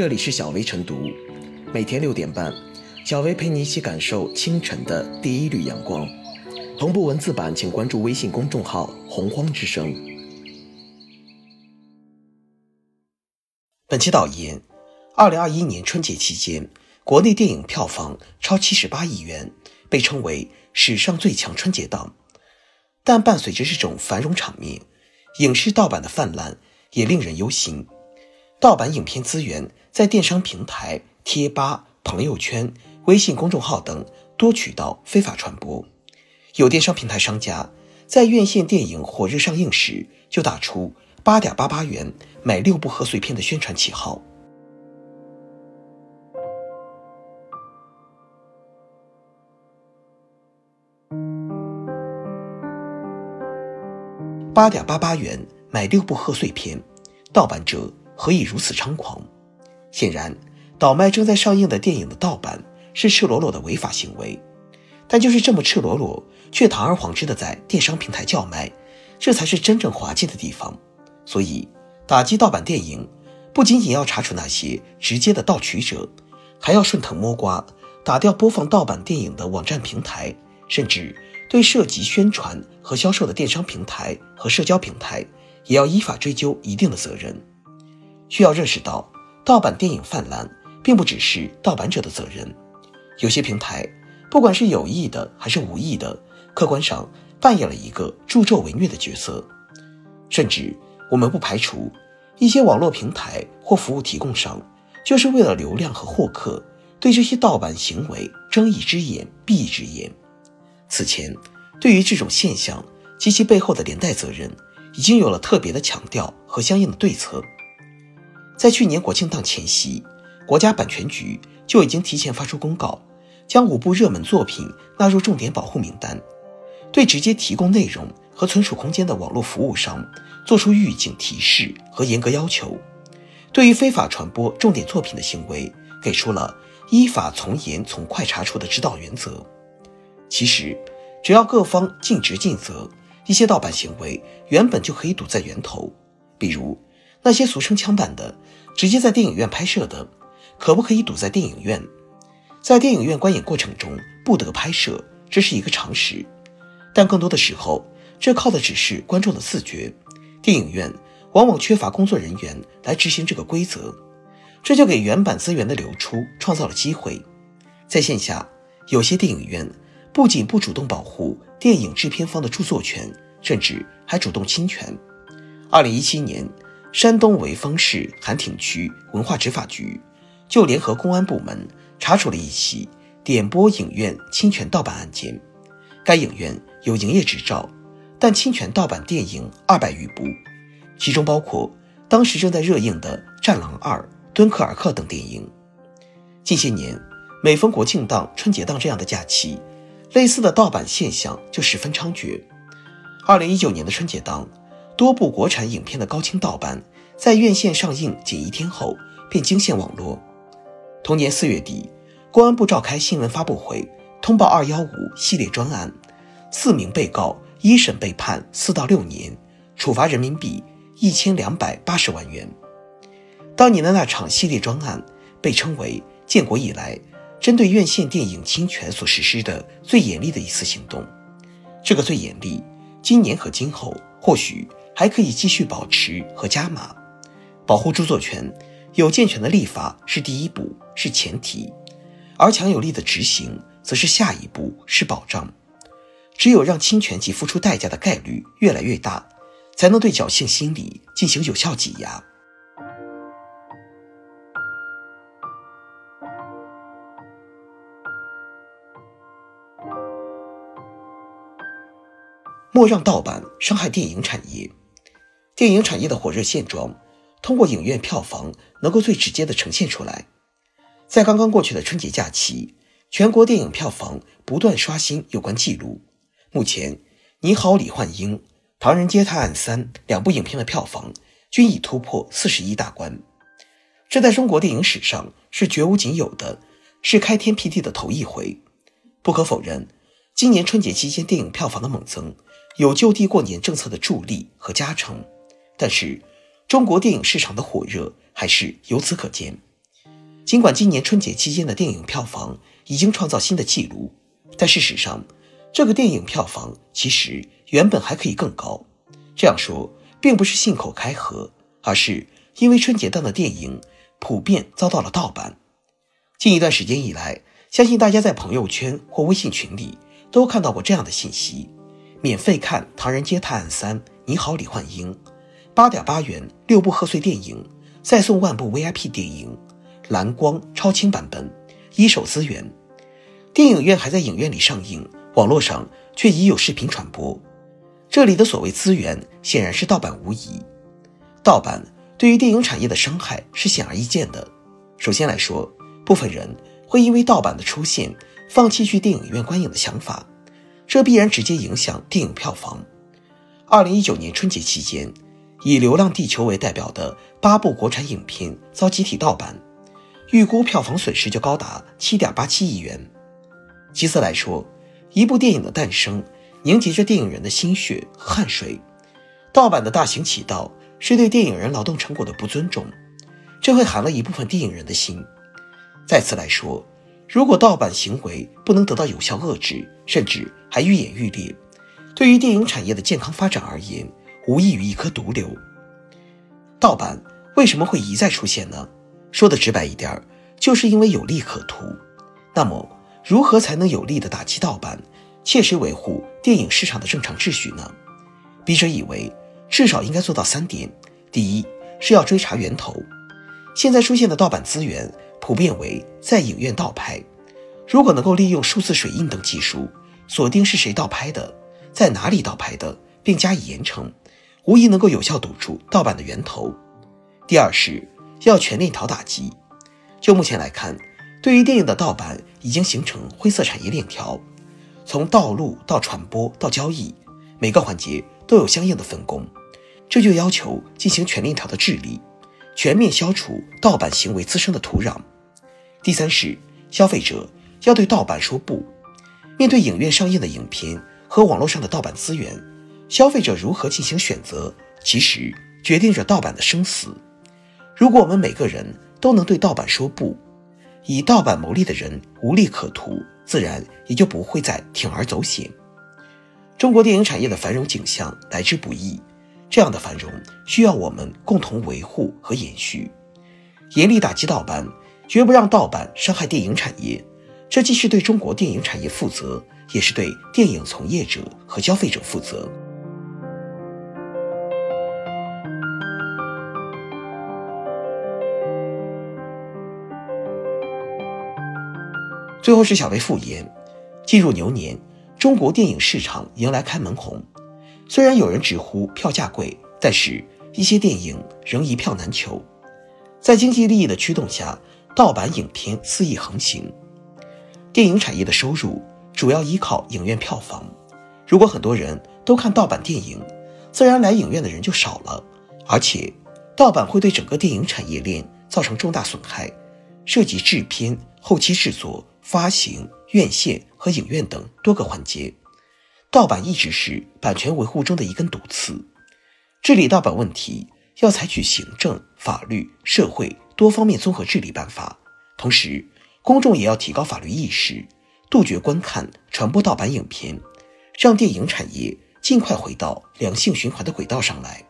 这里是小薇晨读，每天六点半，小薇陪你一起感受清晨的第一缕阳光。同步文字版，请关注微信公众号“洪荒之声”。本期导言：二零二一年春节期间，国内电影票房超七十八亿元，被称为史上最强春节档。但伴随着这种繁荣场面，影视盗版的泛滥也令人忧心。盗版影片资源在电商平台、贴吧、朋友圈、微信公众号等多渠道非法传播。有电商平台商家在院线电影火热上映时，就打出八点八八元买六部贺岁片的宣传旗号。八点八八元买六部贺岁片，盗版者。何以如此猖狂？显然，倒卖正在上映的电影的盗版是赤裸裸的违法行为。但就是这么赤裸裸，却堂而皇之的在电商平台叫卖，这才是真正滑稽的地方。所以，打击盗版电影，不仅仅要查处那些直接的盗取者，还要顺藤摸瓜，打掉播放盗版电影的网站平台，甚至对涉及宣传和销售的电商平台和社交平台，也要依法追究一定的责任。需要认识到，盗版电影泛滥并不只是盗版者的责任。有些平台，不管是有意的还是无意的，客观上扮演了一个助纣为虐的角色。甚至，我们不排除一些网络平台或服务提供商，就是为了流量和获客，对这些盗版行为睁一只眼闭一只眼。此前，对于这种现象及其背后的连带责任，已经有了特别的强调和相应的对策。在去年国庆档前夕，国家版权局就已经提前发出公告，将五部热门作品纳入重点保护名单，对直接提供内容和存储空间的网络服务商作出预警提示和严格要求，对于非法传播重点作品的行为，给出了依法从严从快查处的指导原则。其实，只要各方尽职尽责，一些盗版行为原本就可以堵在源头，比如。那些俗称枪版的，直接在电影院拍摄的，可不可以堵在电影院？在电影院观影过程中不得拍摄，这是一个常识。但更多的时候，这靠的只是观众的自觉。电影院往往缺乏工作人员来执行这个规则，这就给原版资源的流出创造了机会。在线下，有些电影院不仅不主动保护电影制片方的著作权，甚至还主动侵权。二零一七年。山东潍坊市韩亭区文化执法局就联合公安部门查处了一起点播影院侵权盗版案件。该影院有营业执照，但侵权盗版电影二百余部，其中包括当时正在热映的《战狼二》《敦刻尔克》等电影。近些年，每逢国庆档、春节档这样的假期，类似的盗版现象就十分猖獗。二零一九年的春节档。多部国产影片的高清盗版，在院线上映仅一天后便惊现网络。同年四月底，公安部召开新闻发布会，通报“二幺五”系列专案，四名被告一审被判四到六年，处罚人民币一千两百八十万元。当年的那场系列专案，被称为建国以来针对院线电影侵权所实施的最严厉的一次行动。这个最严厉，今年和今后或许。还可以继续保持和加码，保护著作权，有健全的立法是第一步，是前提，而强有力的执行则是下一步，是保障。只有让侵权及付出代价的概率越来越大，才能对侥幸心理进行有效挤压。莫让盗版伤害电影产业。电影产业的火热现状，通过影院票房能够最直接的呈现出来。在刚刚过去的春节假期，全国电影票房不断刷新有关记录。目前，《你好，李焕英》《唐人街探案三》两部影片的票房均已突破四十亿大关，这在中国电影史上是绝无仅有的，是开天辟地的头一回。不可否认，今年春节期间电影票房的猛增，有就地过年政策的助力和加成。但是，中国电影市场的火热还是由此可见。尽管今年春节期间的电影票房已经创造新的纪录，但事实上，这个电影票房其实原本还可以更高。这样说，并不是信口开河，而是因为春节档的电影普遍遭到了盗版。近一段时间以来，相信大家在朋友圈或微信群里都看到过这样的信息：免费看《唐人街探案三》，你好，李焕英，八点八元六部贺岁电影，再送万部 VIP 电影，蓝光超清版本，一手资源。电影院还在影院里上映，网络上却已有视频传播。这里的所谓资源，显然是盗版无疑。盗版对于电影产业的伤害是显而易见的。首先来说，部分人会因为盗版的出现，放弃去电影院观影的想法，这必然直接影响电影票房。二零一九年春节期间，以《流浪地球》为代表的八部国产影片遭集体盗版，预估票房损失就高达七点八七亿元。其次来说，一部电影的诞生。凝结着电影人的心血和汗水，盗版的大行其道是对电影人劳动成果的不尊重，这会寒了一部分电影人的心。再次来说，如果盗版行为不能得到有效遏制，甚至还愈演愈烈，对于电影产业的健康发展而言，无异于一颗毒瘤。盗版为什么会一再出现呢？说的直白一点，就是因为有利可图。那么，如何才能有力的打击盗版？切实维护电影市场的正常秩序呢？笔者以为，至少应该做到三点：第一，是要追查源头。现在出现的盗版资源，普遍为在影院盗拍。如果能够利用数字水印等技术，锁定是谁盗拍的，在哪里盗拍的，并加以严惩，无疑能够有效堵住盗版的源头。第二是，要全链条打击。就目前来看，对于电影的盗版，已经形成灰色产业链条。从道路到传播到交易，每个环节都有相应的分工，这就要求进行全链条的治理，全面消除盗版行为滋生的土壤。第三是消费者要对盗版说不。面对影院上映的影片和网络上的盗版资源，消费者如何进行选择，其实决定着盗版的生死。如果我们每个人都能对盗版说不，以盗版牟利的人无利可图。自然也就不会再铤而走险。中国电影产业的繁荣景象来之不易，这样的繁荣需要我们共同维护和延续。严厉打击盗版，绝不让盗版伤害电影产业。这既是对中国电影产业负责，也是对电影从业者和消费者负责。最后是小薇复言，进入牛年，中国电影市场迎来开门红。虽然有人直呼票价贵，但是一些电影仍一票难求。在经济利益的驱动下，盗版影片肆意横行。电影产业的收入主要依靠影院票房。如果很多人都看盗版电影，自然来影院的人就少了。而且，盗版会对整个电影产业链造成重大损害，涉及制片、后期制作。发行、院线和影院等多个环节，盗版一直是版权维护中的一根毒刺。治理盗版问题，要采取行政、法律、社会多方面综合治理办法。同时，公众也要提高法律意识，杜绝观看、传播盗版影片，让电影产业尽快回到良性循环的轨道上来。